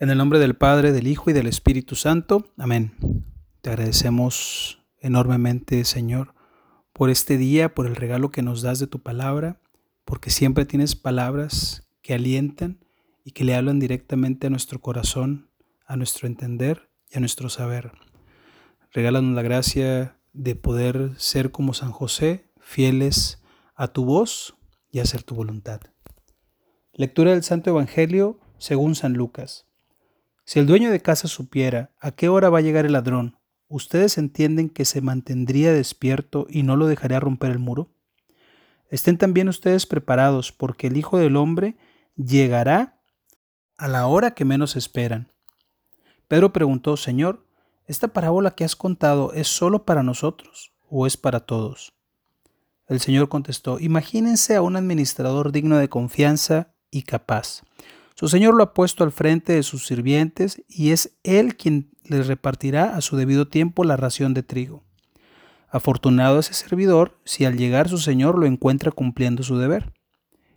En el nombre del Padre, del Hijo y del Espíritu Santo. Amén. Te agradecemos enormemente, Señor, por este día, por el regalo que nos das de tu palabra, porque siempre tienes palabras que alientan y que le hablan directamente a nuestro corazón, a nuestro entender y a nuestro saber. Regálanos la gracia de poder ser como San José, fieles a tu voz y hacer tu voluntad. Lectura del Santo Evangelio según San Lucas. Si el dueño de casa supiera a qué hora va a llegar el ladrón, ¿ustedes entienden que se mantendría despierto y no lo dejaría romper el muro? Estén también ustedes preparados, porque el Hijo del Hombre llegará a la hora que menos esperan. Pedro preguntó, Señor, ¿esta parábola que has contado es solo para nosotros o es para todos? El Señor contestó, imagínense a un administrador digno de confianza y capaz su señor lo ha puesto al frente de sus sirvientes y es él quien les repartirá a su debido tiempo la ración de trigo. Afortunado ese servidor si al llegar su señor lo encuentra cumpliendo su deber.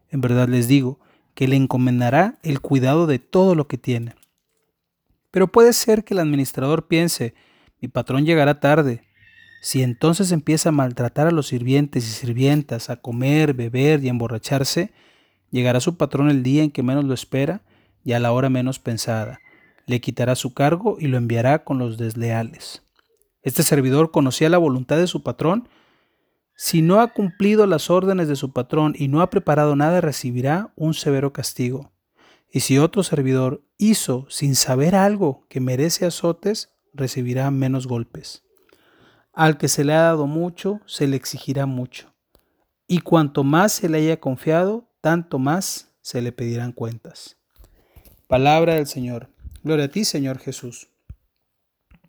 En verdad les digo que le encomendará el cuidado de todo lo que tiene. Pero puede ser que el administrador piense, mi patrón llegará tarde. Si entonces empieza a maltratar a los sirvientes y sirvientas, a comer, beber y emborracharse, Llegará su patrón el día en que menos lo espera y a la hora menos pensada. Le quitará su cargo y lo enviará con los desleales. Este servidor conocía la voluntad de su patrón. Si no ha cumplido las órdenes de su patrón y no ha preparado nada, recibirá un severo castigo. Y si otro servidor hizo sin saber algo que merece azotes, recibirá menos golpes. Al que se le ha dado mucho, se le exigirá mucho. Y cuanto más se le haya confiado, tanto más se le pedirán cuentas. Palabra del Señor. Gloria a ti, Señor Jesús.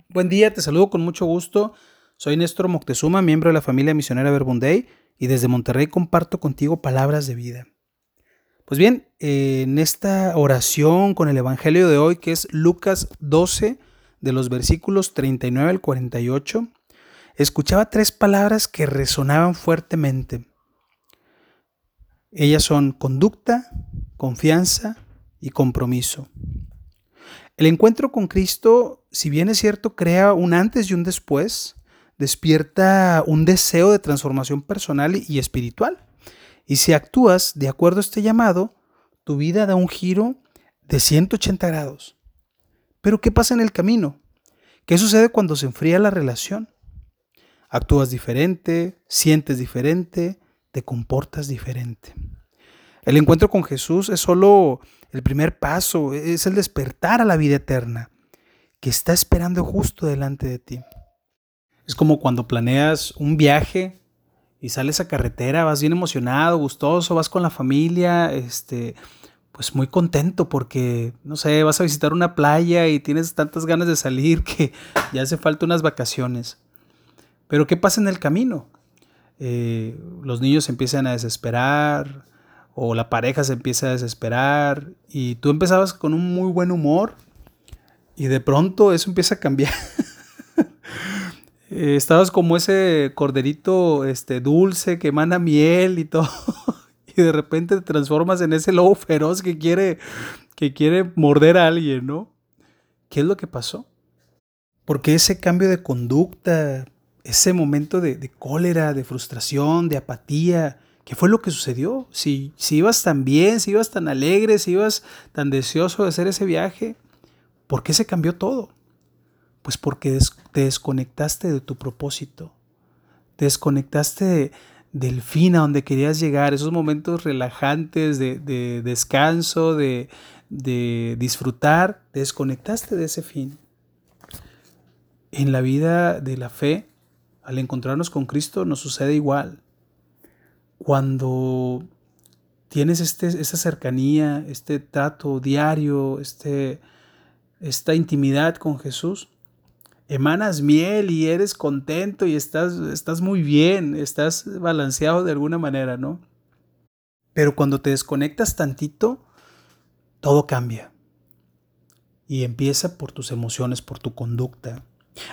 Buen día, te saludo con mucho gusto. Soy Néstor Moctezuma, miembro de la familia misionera Verbunday, y desde Monterrey comparto contigo palabras de vida. Pues bien, en esta oración con el Evangelio de hoy, que es Lucas 12, de los versículos 39 al 48, escuchaba tres palabras que resonaban fuertemente. Ellas son conducta, confianza y compromiso. El encuentro con Cristo, si bien es cierto, crea un antes y un después, despierta un deseo de transformación personal y espiritual. Y si actúas de acuerdo a este llamado, tu vida da un giro de 180 grados. Pero ¿qué pasa en el camino? ¿Qué sucede cuando se enfría la relación? Actúas diferente, sientes diferente, te comportas diferente. El encuentro con Jesús es solo el primer paso, es el despertar a la vida eterna que está esperando justo delante de ti. Es como cuando planeas un viaje y sales a carretera, vas bien emocionado, gustoso, vas con la familia, este, pues muy contento porque, no sé, vas a visitar una playa y tienes tantas ganas de salir que ya hace falta unas vacaciones. Pero ¿qué pasa en el camino? Eh, los niños empiezan a desesperar o la pareja se empieza a desesperar y tú empezabas con un muy buen humor y de pronto eso empieza a cambiar. Eh, estabas como ese corderito este, dulce que emana miel y todo y de repente te transformas en ese lobo feroz que quiere, que quiere morder a alguien, ¿no? ¿Qué es lo que pasó? Porque ese cambio de conducta, ese momento de, cólera, de frustración, de apatía, ¿qué fue lo que sucedió? Si, si ibas tan bien, si ibas tan alegre, si ibas tan deseoso de hacer ese viaje, ¿por qué se cambió todo? Pues porque te desconectaste de tu propósito, te desconectaste del fin a donde querías llegar, esos momentos relajantes de, de descanso, de, de disfrutar, te desconectaste de ese fin. En la vida de la fe, al encontrarnos con Cristo nos sucede igual. Cuando tienes este, esta cercanía, este trato diario, este, esta intimidad con Jesús, emanas miel y eres contento y estás, estás muy bien, estás balanceado de alguna manera, ¿no? Pero cuando te desconectas tantito, todo cambia. Y empieza por tus emociones, por tu conducta.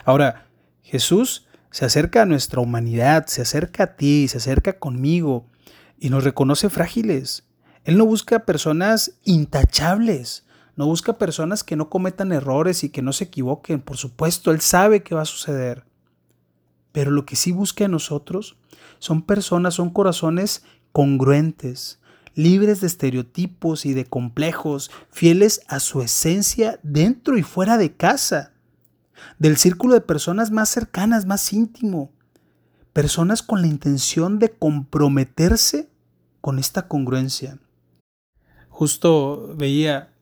Ahora, Jesús se acerca a nuestra humanidad, se acerca a ti, se acerca conmigo y nos reconoce frágiles. Él no busca personas intachables, no busca personas que no cometan errores y que no se equivoquen. Por supuesto, Él sabe que va a suceder. Pero lo que sí busca en nosotros son personas, son corazones congruentes, libres de estereotipos y de complejos, fieles a su esencia dentro y fuera de casa, del círculo de personas más cercanas, más íntimo, personas con la intención de comprometerse con esta congruencia. Justo veía,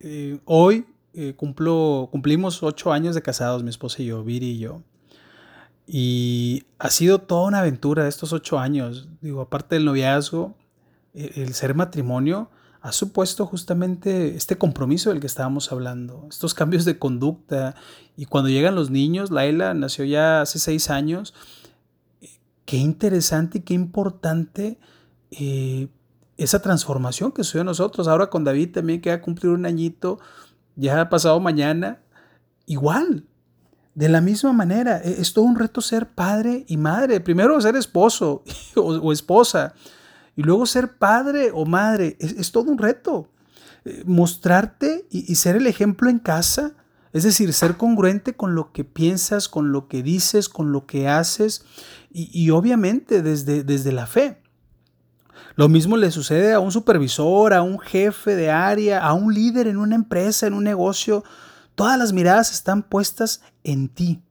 eh, hoy eh, cumplimos ocho años de casados, mi esposa y yo, Viri y yo. Y ha sido toda una aventura estos ocho años. Digo, aparte del noviazgo, e, el ser matrimonio ha supuesto justamente este compromiso del que estábamos hablando, estos cambios de conducta. Y cuando llegan los niños, Laila nació ya hace seis años, qué interesante y qué importante eh, esa transformación que sucedió nosotros. Ahora con David también que va a cumplir un añito, ya ha pasado mañana, igual. De la misma manera, e, es todo un reto ser padre y madre. Primero ser esposo o, esposa y luego ser padre o madre. Es, todo un reto. Eh, mostrarte y, ser el ejemplo en casa, es decir, ser congruente con lo que piensas, con lo que dices, con lo que haces y, obviamente desde, desde la fe. Lo mismo le sucede a un supervisor, a un jefe de área, a un líder en una empresa, en un negocio. Todas las miradas están puestas en ti.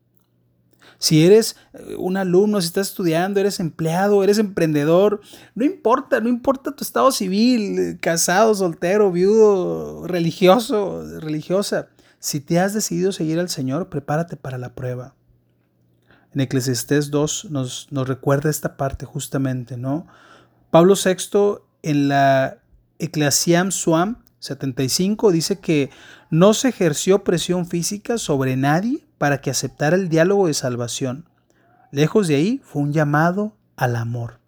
Si eres eh, un alumno, si estás estudiando, eres empleado, eres emprendedor, no importa, no importa tu estado civil, casado, soltero, viudo, religioso, religiosa. Si te has decidido seguir al Señor, prepárate para la prueba. En Eclesiastés 2 nos, nos recuerda esta parte justamente, ¿no? Pablo VI en la Ecclesiam Suam 75 dice que no se ejerció presión física sobre nadie para que aceptara el diálogo de salvación. Lejos de ahí fue un llamado al amor.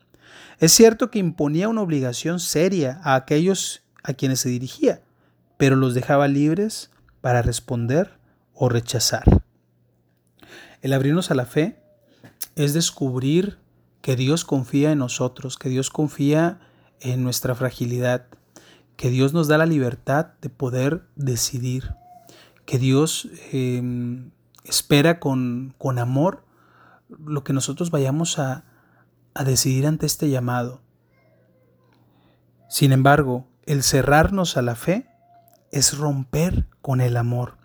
Es cierto que imponía una obligación seria a aquellos a quienes se dirigía, pero los dejaba libres para responder o rechazar. El abrirnos a la fe es descubrir que Dios confía en nosotros, que Dios confía en nuestra fragilidad, que Dios nos da la libertad de poder decidir, que Dios em, espera con, con, amor lo que nosotros vayamos a, a decidir ante este llamado. Sin embargo, el cerrarnos a la fe es romper con el amor,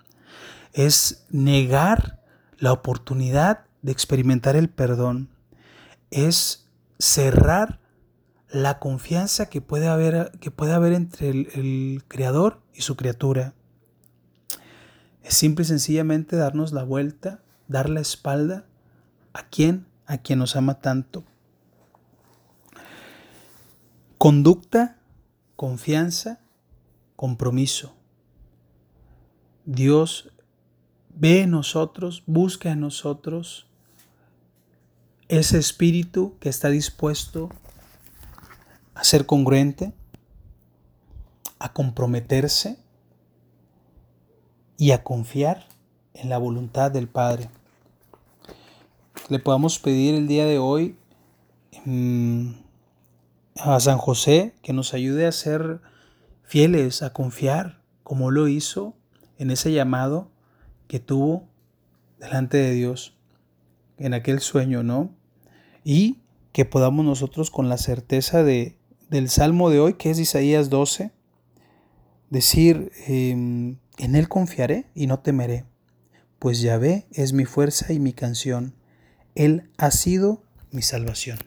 es negar la oportunidad de experimentar el perdón, es cerrar la confianza que puede haber, que puede haber entre el, Creador y su criatura. Es simple y sencillamente darnos la vuelta, dar la espalda a quien, a quien nos ama tanto. Conducta, confianza, compromiso. Dios ve en nosotros, busca en nosotros ese espíritu que está dispuesto a ser congruente, a comprometerse y a confiar en la voluntad del Padre. Le podamos pedir el día de hoy mm, a San José que nos ayude a ser fieles, a confiar, como lo hizo en ese llamado que tuvo delante de Dios, en aquel sueño, ¿no? Y que podamos nosotros con la certeza de del Salmo de hoy, que es Isaías 12, decir, em, en Él confiaré y no temeré, pues Yahvé es mi fuerza y mi canción, Él ha sido mi salvación.